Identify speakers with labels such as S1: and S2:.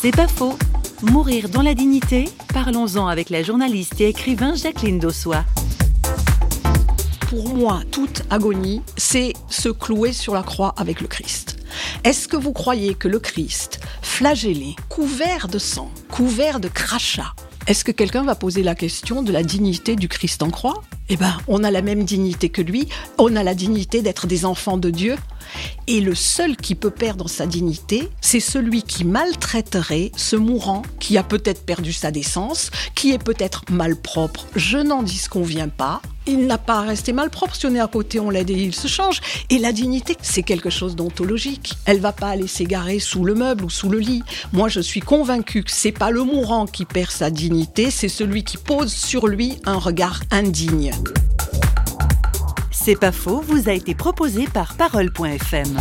S1: C'est pas faux. Mourir dans la dignité Parlons-en avec la journaliste et écrivain Jacqueline Dossois.
S2: Pour moi, toute agonie, c'est se clouer sur la croix avec le Christ. Est-ce que vous croyez que le Christ, flagellé, couvert de sang, couvert de crachats, est-ce que quelqu'un va poser la question de la dignité du Christ en croix? Eh bien, on a la même dignité que lui, on a la dignité d'être des enfants de Dieu. Et le seul qui peut perdre sa dignité, c'est celui qui maltraiterait ce mourant qui a peut-être perdu sa décence, qui est peut-être malpropre. Je n'en dis ce qu'on vient pas, il n'a pas à rester on est à côté, on l'aide et il se change. Et la dignité, c'est quelque chose d'ontologique. Elle va pas aller s'égarer sous le meuble ou sous le lit. Moi, je suis convaincue que c'est pas le mourant qui perd sa dignité, c'est celui qui pose sur lui un regard indigne.
S1: C'est pas faux, vous a été proposé par Parole.fm.